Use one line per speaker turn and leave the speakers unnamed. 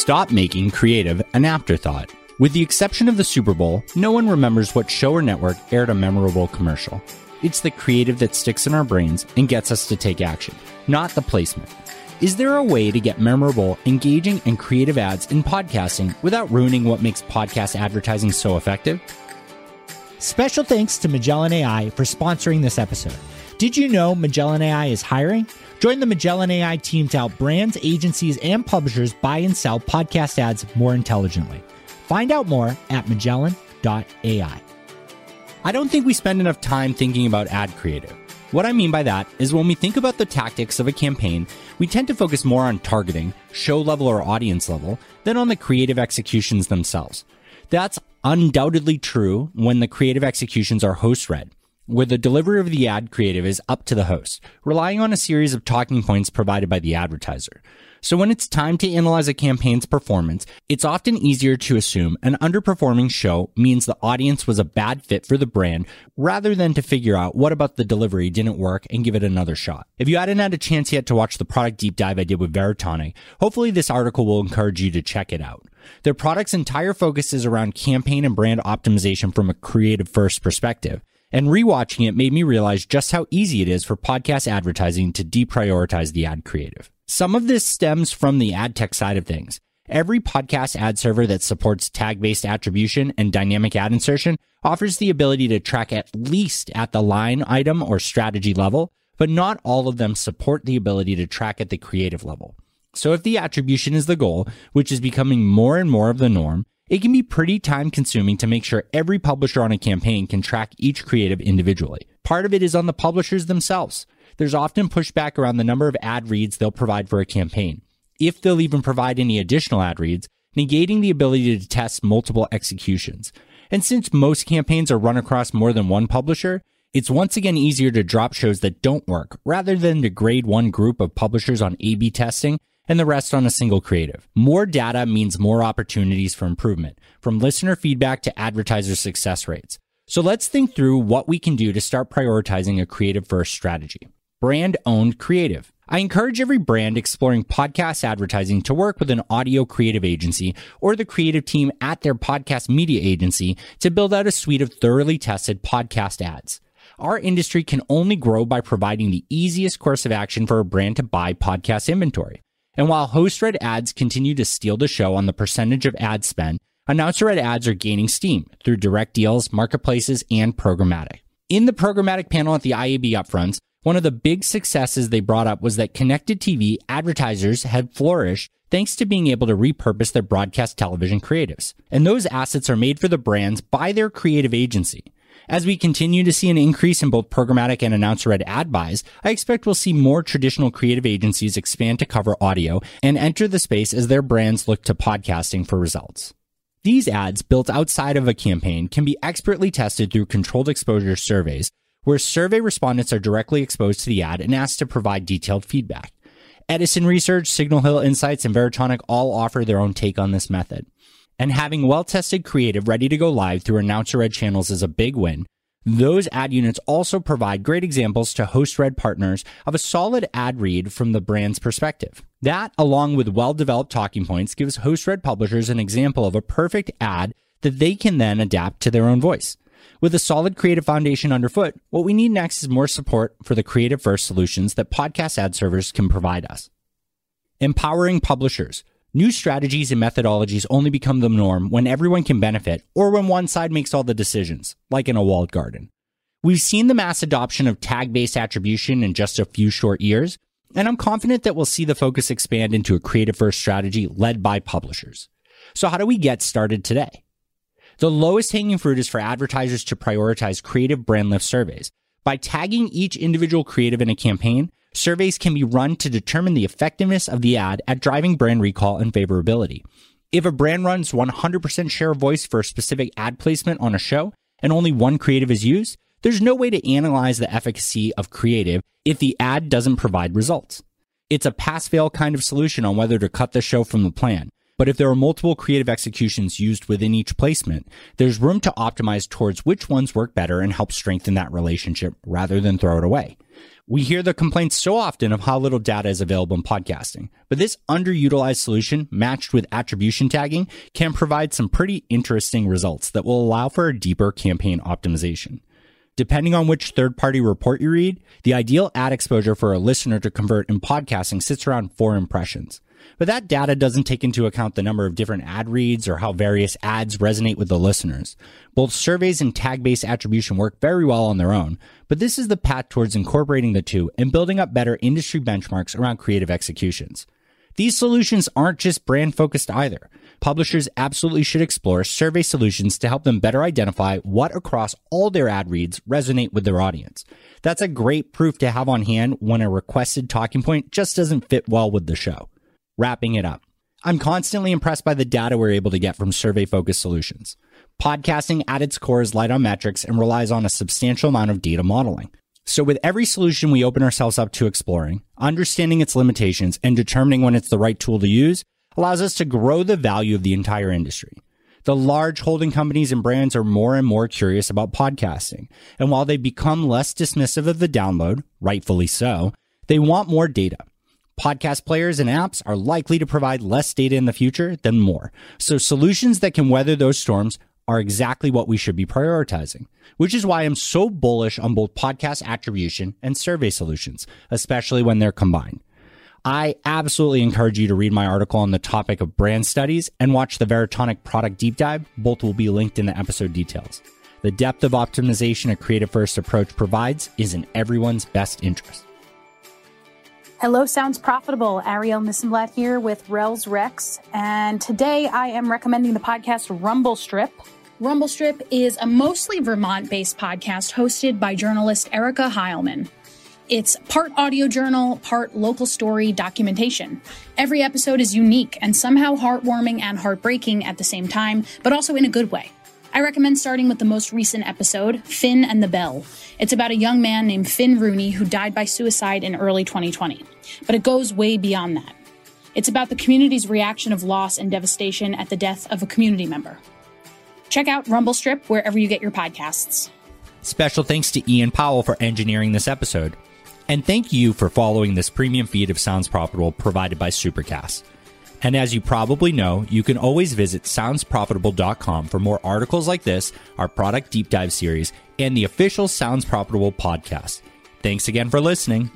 Stop making creative an afterthought. With the exception of the Super Bowl, no one remembers what show or network aired a memorable commercial. It's the creative that sticks in our brains and gets us to take action, not the placement. Is there a way to get memorable, engaging, and creative ads in podcasting without ruining what makes podcast advertising so effective?
Special thanks to Magellan AI for sponsoring this episode. Did you know Magellan AI is hiring? Join the Magellan AI team to help brands, agencies, and publishers buy and sell podcast ads more intelligently. Find out more at magellan.ai.
I don't think we spend enough time thinking about ad creative. What I mean by that is when we think about the tactics of a campaign, we tend to focus more on targeting, show level or audience level, than on the creative executions themselves. That's undoubtedly true when the creative executions are host read where the delivery of the ad creative is up to the host, relying on a series of talking points provided by the advertiser. So when it's time to analyze a campaign's performance, it's often easier to assume an underperforming show means the audience was a bad fit for the brand rather than to figure out what about the delivery didn't work and give it another shot. If you hadn't had a chance yet to watch the product deep dive I did with Veritonic, hopefully this article will encourage you to check it out. Their product's entire focus is around campaign and brand optimization from a creative first perspective. And rewatching it made me realize just how easy it is for podcast advertising to deprioritize the ad creative. Some of this stems from the ad tech side of things. Every podcast ad server that supports tag based attribution and dynamic ad insertion offers the ability to track at least at the line item or strategy level, but not all of them support the ability to track at the creative level. So if the attribution is the goal, which is becoming more and more of the norm, it can be pretty time consuming to make sure every publisher on a campaign can track each creative individually. Part of it is on the publishers themselves. There's often pushback around the number of ad reads they'll provide for a campaign, if they'll even provide any additional ad reads, negating the ability to test multiple executions. And since most campaigns are run across more than one publisher, it's once again easier to drop shows that don't work rather than to grade one group of publishers on A-B testing and the rest on a single creative. More data means more opportunities for improvement, from listener feedback to advertiser success rates. So let's think through what we can do to start prioritizing a creative first strategy. Brand owned creative. I encourage every brand exploring podcast advertising to work with an audio creative agency or the creative team at their podcast media agency to build out a suite of thoroughly tested podcast ads. Our industry can only grow by providing the easiest course of action for a brand to buy podcast inventory. And while host read ads continue to steal the show on the percentage of ad spend, announcer read ads are gaining steam through direct deals, marketplaces, and programmatic. In the programmatic panel at the IAB upfronts, one of the big successes they brought up was that connected TV advertisers had flourished thanks to being able to repurpose their broadcast television creatives. And those assets are made for the brands by their creative agency. As we continue to see an increase in both programmatic and announcer read ad buys, I expect we'll see more traditional creative agencies expand to cover audio and enter the space as their brands look to podcasting for results. These ads built outside of a campaign can be expertly tested through controlled exposure surveys, where survey respondents are directly exposed to the ad and asked to provide detailed feedback. Edison Research, Signal Hill Insights, and Veritonic all offer their own take on this method. And having well tested creative ready to go live through announcer read channels is a big win. Those ad units also provide great examples to host read partners of a solid ad read from the brand's perspective. That, along with well developed talking points, gives host read publishers an example of a perfect ad that they can then adapt to their own voice. With a solid creative foundation underfoot, what we need next is more support for the creative first solutions that podcast ad servers can provide us. Empowering publishers. New strategies and methodologies only become the norm when everyone can benefit or when one side makes all the decisions, like in a walled garden. We've seen the mass adoption of tag based attribution in just a few short years, and I'm confident that we'll see the focus expand into a creative first strategy led by publishers. So, how do we get started today? The lowest hanging fruit is for advertisers to prioritize creative brand lift surveys. By tagging each individual creative in a campaign, Surveys can be run to determine the effectiveness of the ad at driving brand recall and favorability. If a brand runs 100% share of voice for a specific ad placement on a show and only one creative is used, there's no way to analyze the efficacy of creative if the ad doesn't provide results. It's a pass fail kind of solution on whether to cut the show from the plan. But if there are multiple creative executions used within each placement, there's room to optimize towards which ones work better and help strengthen that relationship rather than throw it away. We hear the complaints so often of how little data is available in podcasting, but this underutilized solution matched with attribution tagging can provide some pretty interesting results that will allow for a deeper campaign optimization. Depending on which third party report you read, the ideal ad exposure for a listener to convert in podcasting sits around four impressions. But that data doesn't take into account the number of different ad reads or how various ads resonate with the listeners. Both surveys and tag based attribution work very well on their own, but this is the path towards incorporating the two and building up better industry benchmarks around creative executions. These solutions aren't just brand focused either. Publishers absolutely should explore survey solutions to help them better identify what across all their ad reads resonate with their audience. That's a great proof to have on hand when a requested talking point just doesn't fit well with the show. Wrapping it up. I'm constantly impressed by the data we're able to get from survey focused solutions. Podcasting at its core is light on metrics and relies on a substantial amount of data modeling. So with every solution we open ourselves up to exploring, understanding its limitations and determining when it's the right tool to use allows us to grow the value of the entire industry. The large holding companies and brands are more and more curious about podcasting. And while they become less dismissive of the download, rightfully so, they want more data. Podcast players and apps are likely to provide less data in the future than more. So solutions that can weather those storms are exactly what we should be prioritizing, which is why I'm so bullish on both podcast attribution and survey solutions, especially when they're combined. I absolutely encourage you to read my article on the topic of brand studies and watch the Veritonic product deep dive. Both will be linked in the episode details. The depth of optimization a creative first approach provides is in everyone's best interest.
Hello, Sounds Profitable. Ariel Nissenblatt here with Rels Rex. And today I am recommending the podcast Rumble Strip. Rumble Strip is a mostly Vermont based podcast hosted by journalist Erica Heilman. It's part audio journal, part local story documentation. Every episode is unique and somehow heartwarming and heartbreaking at the same time, but also in a good way. I recommend starting with the most recent episode, Finn and the Bell. It's about a young man named Finn Rooney who died by suicide in early 2020. But it goes way beyond that. It's about the community's reaction of loss and devastation at the death of a community member. Check out Rumble Strip wherever you get your podcasts.
Special thanks to Ian Powell for engineering this episode. And thank you for following this premium feed of Sounds Profitable provided by Supercast. And as you probably know, you can always visit soundsprofitable.com for more articles like this, our product deep dive series, and the official Sounds Profitable podcast. Thanks again for listening.